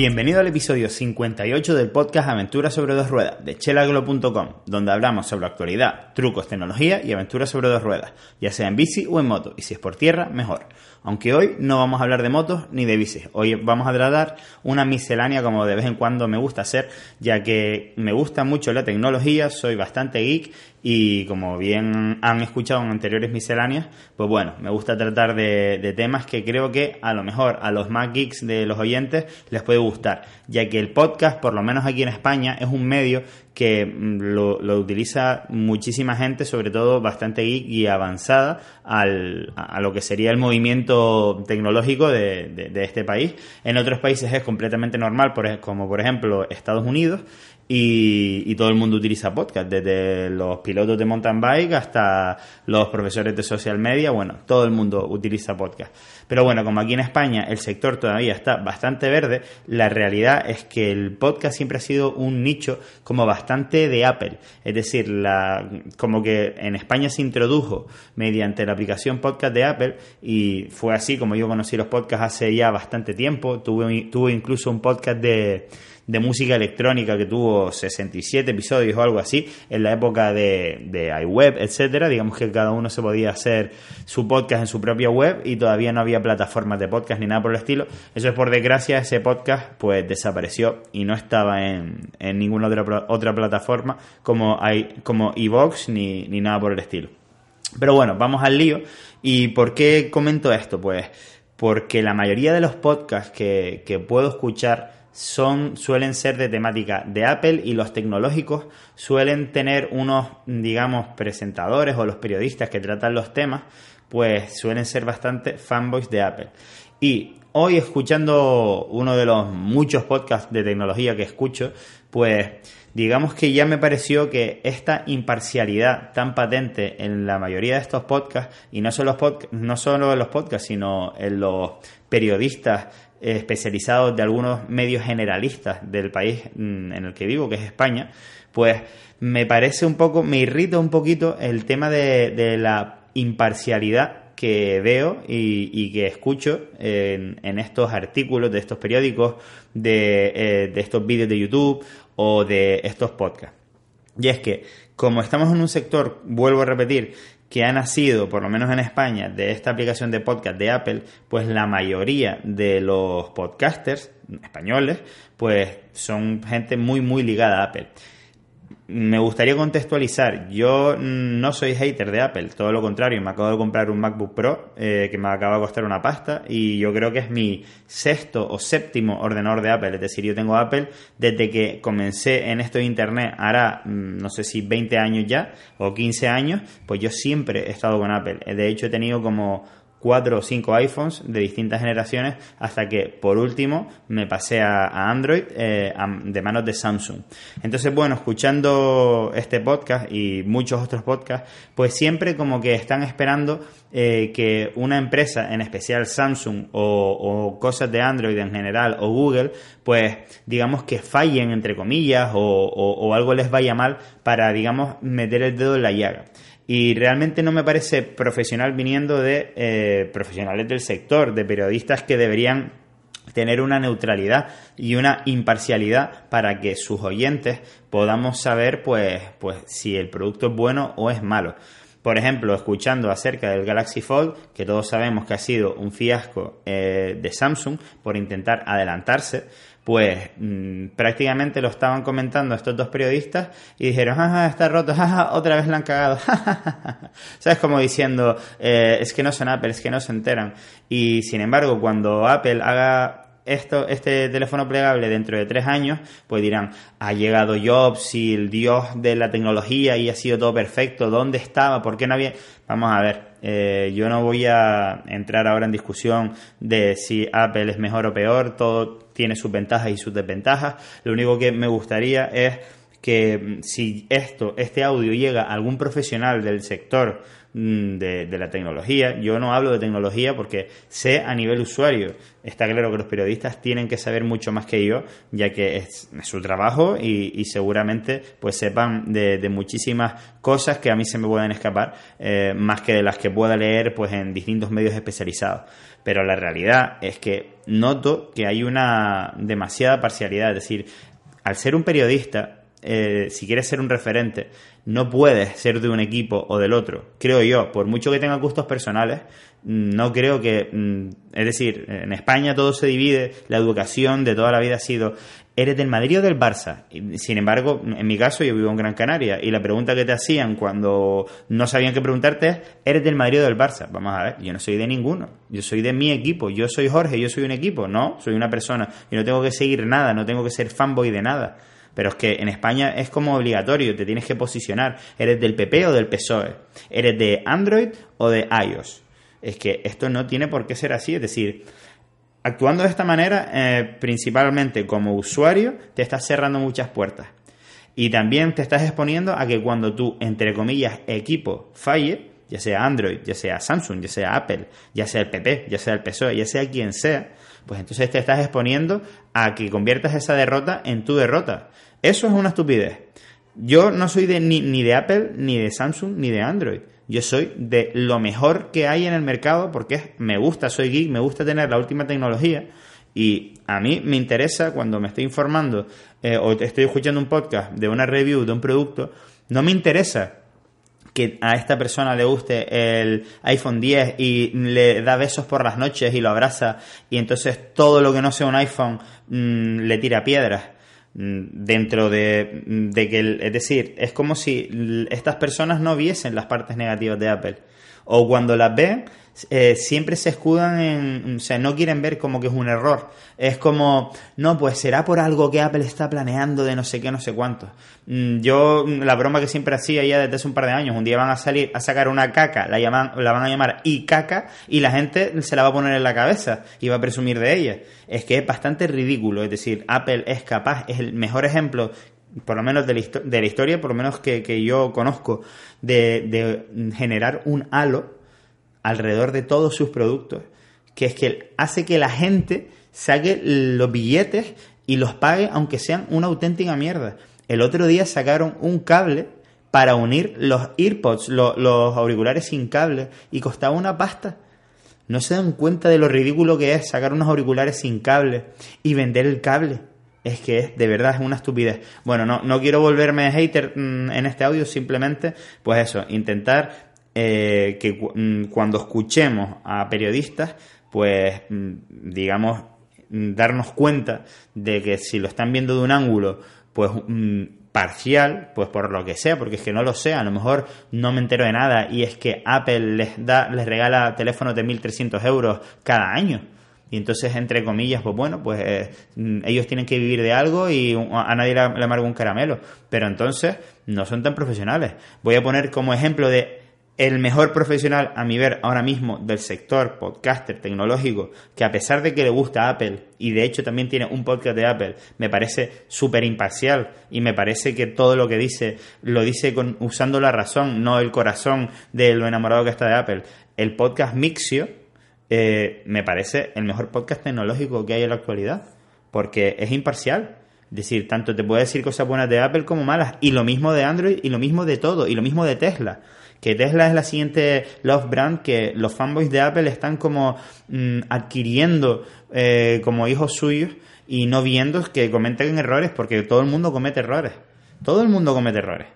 Bienvenido al episodio 58 del podcast Aventuras sobre dos ruedas de chelaglo.com, donde hablamos sobre actualidad, trucos, tecnología y aventuras sobre dos ruedas, ya sea en bici o en moto, y si es por tierra, mejor. Aunque hoy no vamos a hablar de motos ni de bicis, hoy vamos a tratar una miscelánea como de vez en cuando me gusta hacer, ya que me gusta mucho la tecnología, soy bastante geek y como bien han escuchado en anteriores misceláneas, pues bueno, me gusta tratar de, temas que creo que a lo mejor a los más geeks de los oyentes les puede gustar, ya que el podcast, por lo menos aquí en España, es un medio que mm, lo, utiliza muchísima gente, sobre todo bastante geek y avanzada al, a lo que sería el movimiento tecnológico de, de, este país. En otros países es completamente normal, por, como por ejemplo Estados Unidos, y, y todo el mundo utiliza podcast, desde los pilotos de mountain bike hasta los profesores de social media, bueno, todo el mundo utiliza podcast. Pero bueno, como aquí en España el sector todavía está bastante verde, la realidad es que el podcast siempre ha sido un nicho como bastante de Apple. Es decir, la, como que en España se introdujo mediante la aplicación podcast de Apple y fue así como yo conocí los podcasts hace ya bastante tiempo. Tuve, tuve incluso un podcast de de música electrónica que tuvo 67 episodios o algo así en la época de, de iWeb, etcétera. Digamos que cada uno se podía hacer su podcast en su propia web y todavía no había plataformas de podcast ni nada por el estilo. Eso es por desgracia, ese podcast pues desapareció y no estaba en, en ninguna otra, otra plataforma como, hay, como iVox ni, ni nada por el estilo. Pero bueno, vamos al lío. ¿Y por qué comento esto? Pues porque la mayoría de los podcasts que, que puedo escuchar son, suelen ser de temática de Apple y los tecnológicos suelen tener unos, digamos, presentadores o los periodistas que tratan los temas, pues suelen ser bastante fanboys de Apple. Y hoy escuchando uno de los muchos podcasts de tecnología que escucho, pues digamos que ya me pareció que esta imparcialidad tan patente en la mayoría de estos podcasts, y no solo, los pod no solo en los podcasts, sino en los periodistas especializados de algunos medios generalistas del país en el que vivo, que es España, pues me parece un poco, me irrita un poquito el tema de, de la imparcialidad que veo y, y que escucho en, en, estos artículos de estos periódicos, de, eh, de estos vídeos de YouTube o de estos podcasts. Y es que, como estamos en un sector, vuelvo a repetir, que ha nacido, por lo menos en España, de esta aplicación de podcast de Apple, pues la mayoría de los podcasters españoles, pues son gente muy, muy ligada a Apple. Me gustaría contextualizar, yo no soy hater de Apple, todo lo contrario, me acabo de comprar un MacBook Pro eh, que me acaba de costar una pasta y yo creo que es mi sexto o séptimo ordenador de Apple, es decir, yo tengo Apple desde que comencé en esto de Internet, hará no sé si 20 años ya o 15 años, pues yo siempre he estado con Apple, de hecho he tenido como cuatro o cinco iPhones de distintas generaciones hasta que por último me pasé a, Android eh, de manos de Samsung. Entonces, bueno, escuchando este podcast y muchos otros podcasts, pues siempre como que están esperando eh, que una empresa, en especial Samsung o, cosas de Android en general o Google, pues digamos que fallen entre comillas o algo les vaya mal para, digamos, meter el dedo en la llaga y realmente no me parece profesional viniendo de eh, profesionales del sector, de periodistas que deberían tener una neutralidad y una imparcialidad para que sus oyentes podamos saber pues, pues si el producto es bueno o es malo. Por ejemplo, escuchando acerca del Galaxy Fold, que todos sabemos que ha sido un fiasco eh, de Samsung por intentar adelantarse, pues mmm, prácticamente lo estaban comentando estos dos periodistas y dijeron, jaja, está roto, jaja, otra vez la han cagado. ¿Sabes? Como diciendo, eh, es que no son Apple, es que no se enteran. Y sin embargo, cuando Apple haga esto, este teléfono plegable dentro de tres años, pues dirán, ha llegado Jobs y el dios de la tecnología y ha sido todo perfecto, ¿dónde estaba? ¿Por qué no había? Vamos a ver, eh, yo no voy a entrar ahora en discusión de si Apple es mejor o peor, todo tiene sus ventajas y sus desventajas, lo único que me gustaría es que mm, si esto, este audio llega a algún profesional del sector de, de, la tecnología, yo no hablo de tecnología porque sé a nivel usuario. Está claro que los periodistas tienen que saber mucho más que yo, ya que es, su trabajo y, seguramente pues sepan de, muchísimas cosas que a mí se me pueden escapar, eh, más que de las que pueda leer pues en distintos medios especializados. Pero la realidad es que noto que hay una demasiada parcialidad, es decir, al ser un periodista, eh, si quieres ser un referente, no puedes ser de un equipo o del otro. Creo yo, por mucho que tenga gustos personales, mm, no creo que. Mm, es decir, en España todo se divide, la educación de toda la vida ha sido. ¿Eres del Madrid o del Barça? Sin embargo, en mi caso, yo vivo en Gran Canaria y la pregunta que te hacían cuando no sabían qué preguntarte es: ¿eres del Madrid o del Barça? Vamos a ver, yo no soy de ninguno. Yo soy de mi equipo. Yo soy Jorge, yo soy un equipo. No, soy una persona y no tengo que seguir nada, no tengo que ser fanboy de nada. Pero es que en España es como obligatorio, te tienes que posicionar. ¿Eres del PP o del PSOE? ¿Eres de Android o de iOS? Es que esto no tiene por qué ser así, es decir, actuando de esta manera, eh, principalmente como usuario, te estás cerrando muchas puertas. Y también te estás exponiendo a que cuando tú, entre comillas, equipo falle, ya sea Android, ya sea Samsung, ya sea Apple, ya sea el PP, ya sea el PSOE, ya sea quien sea, pues entonces te estás exponiendo a que conviertas esa derrota en tu derrota. Eso es una estupidez. Yo no soy de, ni, de Apple, ni de Samsung, ni de Android. Yo soy de lo mejor que hay en el mercado porque me gusta, soy geek, me gusta tener la última tecnología. Y a mí me interesa cuando me estoy informando eh, o estoy escuchando un podcast de una review de un producto, no me interesa que a esta persona le guste el iPhone 10 y le da besos por las noches y lo abraza y entonces todo lo que no sea un iPhone mm, le tira piedras mm, dentro de, de que, es decir, es como si estas personas no viesen las partes negativas de Apple. O cuando las ven eh, siempre se escudan en, o sea, no quieren ver como que es un error. Es como, no, pues será por algo que Apple está planeando de no sé qué, no sé cuánto. Mm, yo, la broma que siempre hacía ya desde hace un par de años, un día van a salir a sacar una caca, la, llaman, la van a llamar y caca, y la gente se la va a poner en la cabeza y va a presumir de ella. Es que es bastante ridículo, es decir, Apple es capaz, es el mejor ejemplo por lo menos de la, de la historia, por lo menos que, yo conozco, de generar un halo alrededor de todos sus productos, que es que hace que la gente saque los billetes y los pague aunque sean una auténtica mierda. El otro día sacaron un cable para unir los earpods, los auriculares sin cable, y costaba una pasta. No se dan cuenta de lo ridículo que es sacar unos auriculares sin cable y vender el cable. Es que es, de verdad, es una estupidez. Bueno, no, no quiero volverme hater mm, en este audio, simplemente, pues eso, intentar eh, que mm, cuando escuchemos a periodistas, pues mm, digamos, mm, darnos cuenta de que si lo están viendo de un ángulo, pues parcial, pues por lo que sea, porque es que no lo sé, a lo mejor no me entero de nada y es que Apple les da, les regala teléfonos de 1.300 euros cada año. Y entonces, entre comillas, pues bueno, pues eh, ellos tienen que vivir de algo y a nadie le, amarga un caramelo. Pero entonces no son tan profesionales. Voy a poner como ejemplo de el mejor profesional a mi ver ahora mismo del sector podcaster tecnológico, que a pesar de que le gusta Apple y de hecho también tiene un podcast de Apple, me parece súper imparcial y me parece que todo lo que dice lo dice con, usando la razón, no el corazón de lo enamorado que está de Apple. El podcast Mixio eh, me parece el mejor podcast tecnológico que hay en la actualidad, porque es imparcial. Es decir, tanto te puede decir cosas buenas de Apple como malas, y lo mismo de Android, y lo mismo de todo, y lo mismo de Tesla que Tesla es la siguiente love brand que los fanboys de Apple están como mm, adquiriendo eh, como hijos suyos y no viendo que cometen errores porque todo el mundo comete errores. Todo el mundo comete errores.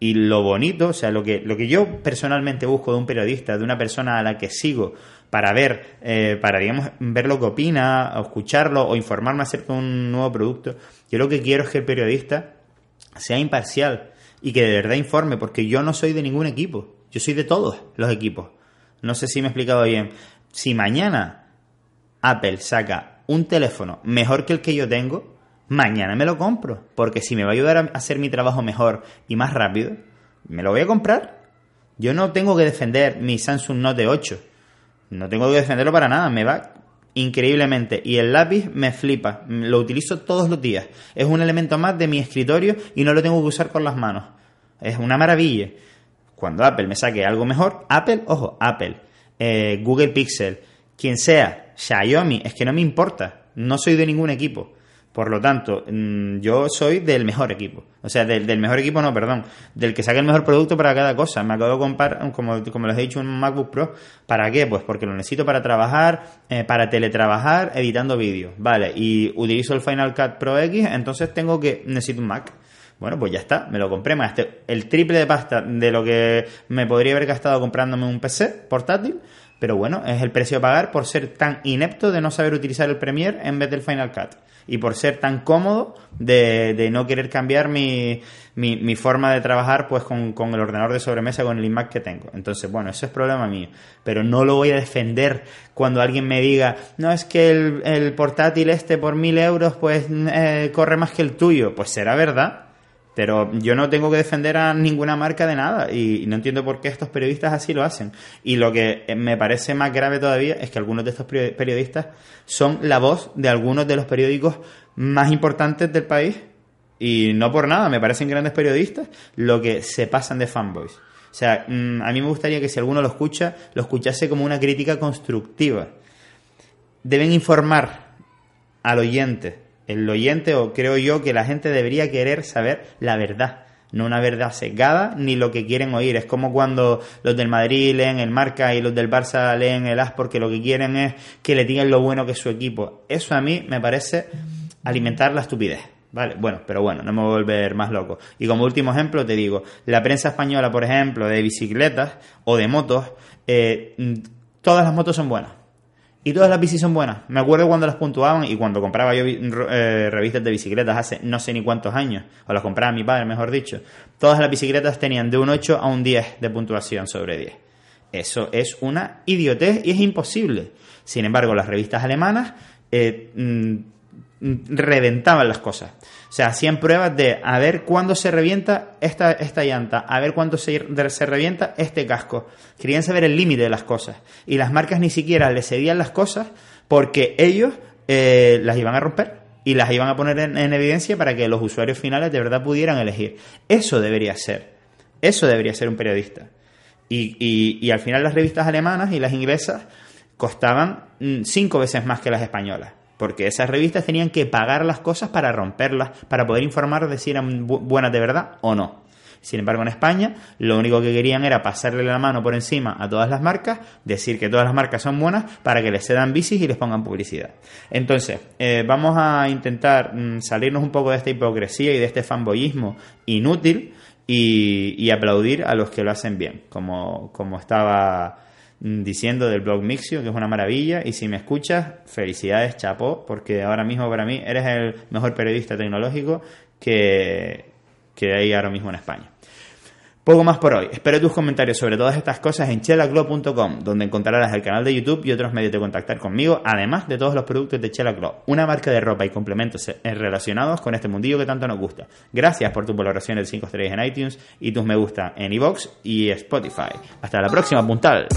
Y lo bonito, o sea, lo que, lo que yo personalmente busco de un periodista, de una persona a la que sigo para ver, eh, para digamos, ver lo que opina, o escucharlo o informarme acerca de un nuevo producto, yo lo que quiero es que el periodista sea imparcial, y que de verdad informe, porque yo no soy de ningún equipo, yo soy de todos los equipos. No sé si me he explicado bien. Si mañana Apple saca un teléfono mejor que el que yo tengo, mañana me lo compro, porque si me va a ayudar a hacer mi trabajo mejor y más rápido, me lo voy a comprar. Yo no tengo que defender mi Samsung Note 8. No tengo que defenderlo para nada, me va increíblemente y el lápiz me flipa, lo utilizo todos los días. Es un elemento más de mi escritorio y no lo tengo que usar con las manos. Es una maravilla. Cuando Apple me saque algo mejor, Apple, ojo, Apple, eh, Google Pixel, quien sea, Xiaomi, es que no me importa, no soy de ningún equipo. Por lo tanto, mm, yo soy del mejor equipo. O sea, del, mejor equipo, no, perdón. Del que saque el mejor producto para cada cosa. Me acabo de comprar, como, como les he dicho, un MacBook Pro. ¿Para qué? Pues porque lo necesito para trabajar, eh, para teletrabajar, editando vídeos. Vale, y utilizo el Final Cut Pro X, entonces tengo que, necesito un Mac. Bueno, pues ya está, me lo compré. más el triple de pasta de lo que me podría haber gastado comprándome un PC portátil. Pero bueno, es el precio a pagar por ser tan inepto de no saber utilizar el Premiere en vez del Final Cut y por ser tan cómodo de, no querer cambiar mi, mi, forma de trabajar pues con, el ordenador de sobremesa, con el iMac que tengo. Entonces, bueno, eso es problema mío. Pero no lo voy a defender cuando alguien me diga, no es que el, portátil este por mil euros pues eh, corre más que el tuyo. Pues será verdad. Pero yo no tengo que defender a ninguna marca de nada y no entiendo por qué estos periodistas así lo hacen. Y lo que me parece más grave todavía es que algunos de estos periodistas son la voz de algunos de los periódicos más importantes del país y no por nada, me parecen grandes periodistas, lo que se pasan de fanboys. O sea, mm, a mí me gustaría que si alguno lo escucha, lo escuchase como una crítica constructiva. Deben informar al oyente el oyente o creo yo que la gente debería querer saber la verdad, no una verdad sesgada ni lo que quieren oír. Es como cuando los del Madrid leen el Marca y los del Barça leen el As porque lo que quieren es que le digan lo bueno que es su equipo. Eso a mí me parece alimentar la estupidez. Vale, bueno, pero bueno, no me voy a volver más loco. Y como último ejemplo te digo, la prensa española, por ejemplo, de bicicletas o de motos, eh, todas las motos son buenas y todas las bicis son buenas. Me acuerdo cuando las puntuaban y cuando compraba yo eh, revistas de bicicletas hace no sé ni cuántos años, o las compraba mi padre, mejor dicho. Todas las bicicletas tenían de un 8 a un 10 de puntuación sobre 10. Eso es una idiotez y es imposible. Sin embargo, las revistas alemanas eh, mm, reventaban las cosas. O sea, hacían pruebas de a ver cuándo se revienta esta, esta llanta, a ver cuándo se, se revienta este casco. Querían saber el límite de las cosas. Y las marcas ni siquiera le cedían las cosas porque ellos eh, las iban a romper y las iban a poner en, evidencia para que los usuarios finales de verdad pudieran elegir. Eso debería ser. Eso debería ser un periodista. Y, y, al final las revistas alemanas y las inglesas costaban mm, cinco veces más que las españolas porque esas revistas tenían que pagar las cosas para romperlas, para poder informar de si eran buenas de verdad o no. Sin embargo, en España lo único que querían era pasarle la mano por encima a todas las marcas, decir que todas las marcas son buenas para que les cedan bicis y les pongan publicidad. Entonces, eh, vamos a intentar mm, salirnos un poco de esta hipocresía y de este fanboyismo inútil y, y aplaudir a los que lo hacen bien, como, como estaba diciendo del blog Mixio, que es una maravilla. Y si me escuchas, felicidades, chapo, porque ahora mismo para mí eres el mejor periodista tecnológico que, que hay ahora mismo en España. Poco más por hoy. Espero tus comentarios sobre todas estas cosas en chelaglo.com, donde encontrarás el canal de YouTube y otros medios de contactar conmigo, además de todos los productos de Chelaglo, una marca de ropa y complementos relacionados con este mundillo que tanto nos gusta. Gracias por tu valoración de 5 estrellas en iTunes y tus me gusta en iVoox y Spotify. Hasta la próxima, puntal.